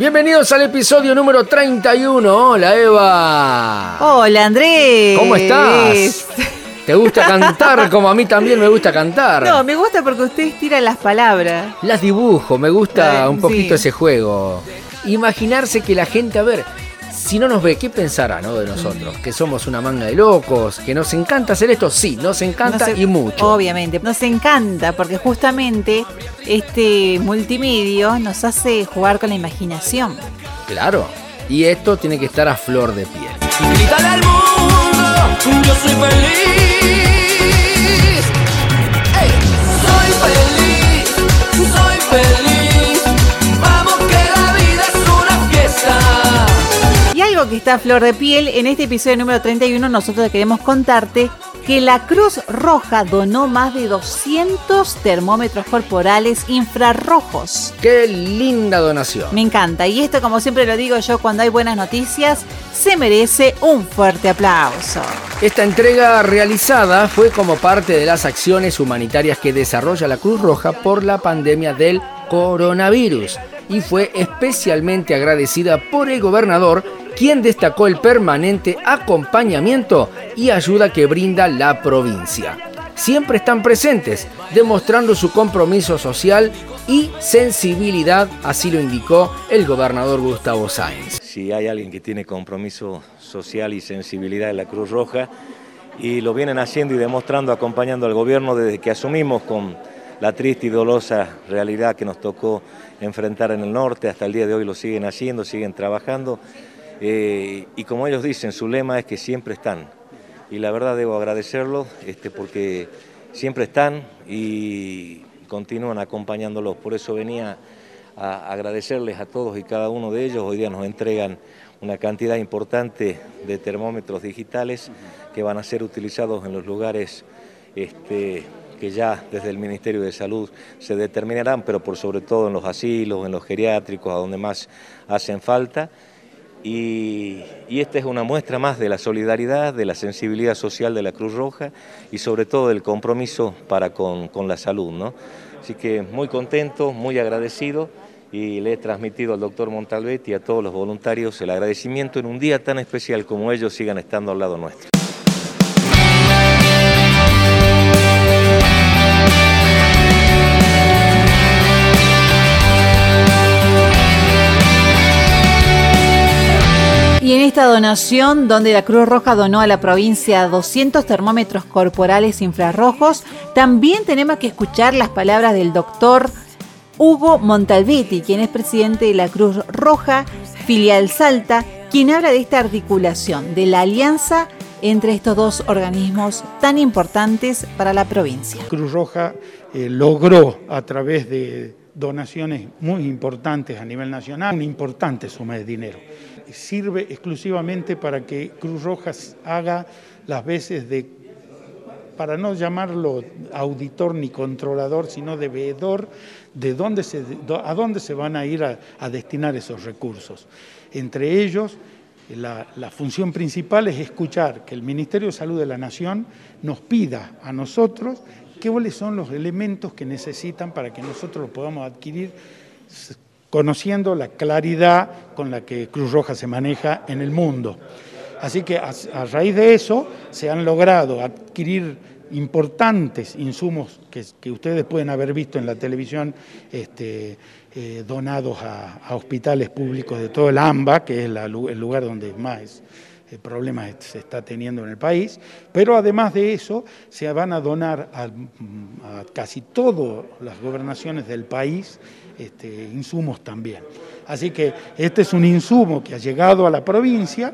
Bienvenidos al episodio número 31. Hola Eva. Hola Andrés. ¿Cómo estás? ¿Te gusta cantar como a mí también me gusta cantar? No, me gusta porque ustedes tiran las palabras. Las dibujo, me gusta un poquito sí. ese juego. Imaginarse que la gente, a ver, si no nos ve, ¿qué pensará no, de nosotros? Que somos una manga de locos, que nos encanta hacer esto, sí, nos encanta y mucho. Obviamente, nos encanta porque justamente este multimedia nos hace jugar con la imaginación. Claro. Y esto tiene que estar a flor de piel. Grítale al mundo, yo soy feliz. Que está a flor de piel, en este episodio número 31 nosotros queremos contarte que la Cruz Roja donó más de 200 termómetros corporales infrarrojos. ¡Qué linda donación! Me encanta. Y esto, como siempre lo digo yo, cuando hay buenas noticias, se merece un fuerte aplauso. Esta entrega realizada fue como parte de las acciones humanitarias que desarrolla la Cruz Roja por la pandemia del coronavirus y fue especialmente agradecida por el gobernador, quien destacó el permanente acompañamiento y ayuda que brinda la provincia. Siempre están presentes, demostrando su compromiso social y sensibilidad, así lo indicó el gobernador Gustavo Sáenz. si hay alguien que tiene compromiso social y sensibilidad en la Cruz Roja, y lo vienen haciendo y demostrando, acompañando al gobierno desde que asumimos con la triste y dolorosa realidad que nos tocó enfrentar en el norte, hasta el día de hoy lo siguen haciendo, siguen trabajando, eh, y como ellos dicen, su lema es que siempre están, y la verdad debo agradecerlo este, porque siempre están y continúan acompañándolos, por eso venía a agradecerles a todos y cada uno de ellos. Hoy día nos entregan una cantidad importante de termómetros digitales que van a ser utilizados en los lugares este, que ya desde el Ministerio de Salud se determinarán, pero por sobre todo en los asilos, en los geriátricos, a donde más hacen falta. Y, esta es una muestra más de la solidaridad, de la sensibilidad social de la Cruz Roja y sobre todo del compromiso para con, con la salud. ¿no? Así que muy contento, muy agradecido y le he transmitido al doctor Montalbetti y a todos los voluntarios el agradecimiento en un día tan especial como ellos sigan estando al lado nuestro. Y en esta donación, donde la Cruz Roja donó a la provincia 200 termómetros corporales infrarrojos, también tenemos que escuchar las palabras del doctor Hugo Montalbetti, quien es presidente de la Cruz Roja, filial Salta, quien habla de esta articulación, de la alianza entre estos dos organismos tan importantes para la provincia. Cruz Roja eh, logró a través de donaciones muy importantes a nivel nacional una importante suma de dinero. Sirve exclusivamente para que Cruz Roja haga las veces de, para no llamarlo auditor ni controlador, sino de veedor de dónde se, a dónde se van a ir a, destinar esos recursos. Entre ellos, la, la, función principal es escuchar que el Ministerio de Salud de la Nación nos pida a nosotros cuáles son los elementos que necesitan para que nosotros los podamos adquirir conociendo la claridad con la que Cruz Roja se maneja en el mundo. Así que a, raíz de eso se han logrado adquirir importantes insumos que, ustedes pueden haber visto en la televisión este, eh, donados a, hospitales públicos de todo el AMBA, que es el lugar donde más problemas se está teniendo en el país, pero además de eso se van a donar a, a casi todas las gobernaciones del país este, insumos también. Así que este es un insumo que ha llegado a la provincia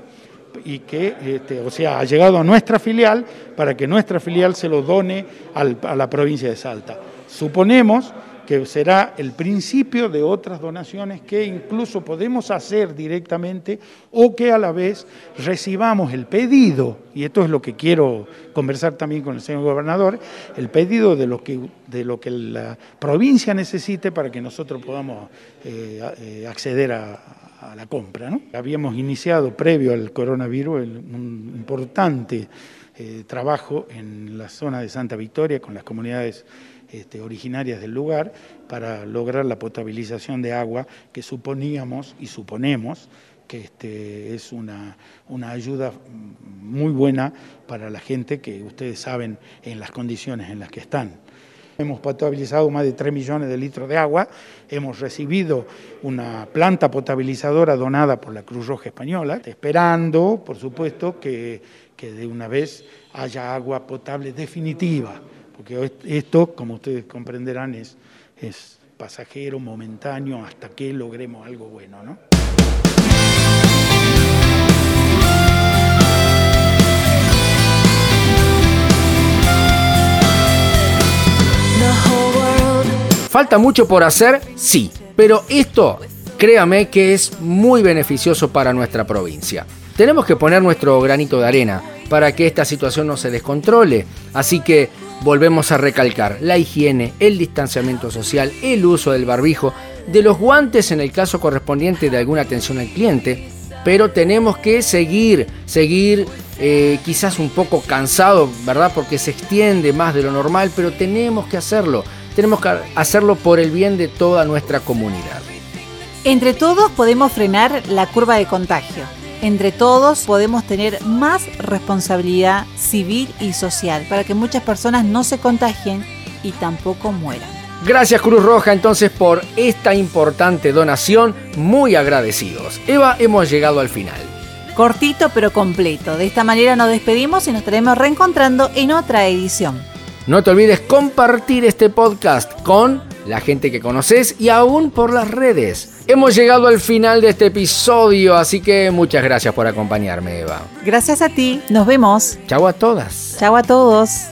y que, este, o sea, ha llegado a nuestra filial para que nuestra filial se lo done al, a la provincia de Salta. Suponemos que será el principio de otras donaciones que incluso podemos hacer directamente o que a la vez recibamos el pedido, y esto es lo que quiero conversar también con el señor gobernador, el pedido de lo que, de lo que la provincia necesite para que nosotros podamos eh, eh, acceder a, la compra. ¿no? Habíamos iniciado previo al coronavirus un importante eh, trabajo en la zona de Santa Victoria con las comunidades este, originarias del lugar para lograr la potabilización de agua que suponíamos y suponemos que este, es una, una ayuda muy buena para la gente que ustedes saben en las condiciones en las que están. Hemos potabilizado más de 3 millones de litros de agua, hemos recibido una planta potabilizadora donada por la Cruz Roja Española, esperando, por supuesto, que, que de una vez haya agua potable definitiva, porque esto, como ustedes comprenderán, es, es pasajero, momentáneo, hasta que logremos algo bueno. ¿no? ¿Falta mucho por hacer? Sí, pero esto, créame que es muy beneficioso para nuestra provincia. Tenemos que poner nuestro granito de arena para que esta situación no se descontrole, así que volvemos a recalcar la higiene, el distanciamiento social, el uso del barbijo, de los guantes en el caso correspondiente de alguna atención al cliente, pero tenemos que seguir, seguir eh, quizás un poco cansado, ¿verdad? Porque se extiende más de lo normal, pero tenemos que hacerlo tenemos que hacerlo por el bien de toda nuestra comunidad. Entre todos podemos frenar la curva de contagio. Entre todos podemos tener más responsabilidad civil y social para que muchas personas no se contagien y tampoco mueran. Gracias Cruz Roja entonces por esta importante donación, muy agradecidos. Eva, hemos llegado al final. Cortito pero completo. De esta manera nos despedimos y nos estaremos reencontrando en otra edición. No te olvides compartir este podcast con la gente que conoces y aún por las redes. Hemos llegado al final de este episodio, así que muchas gracias por acompañarme, Eva. Gracias a ti, nos vemos. Chau a todas. Chau a todos.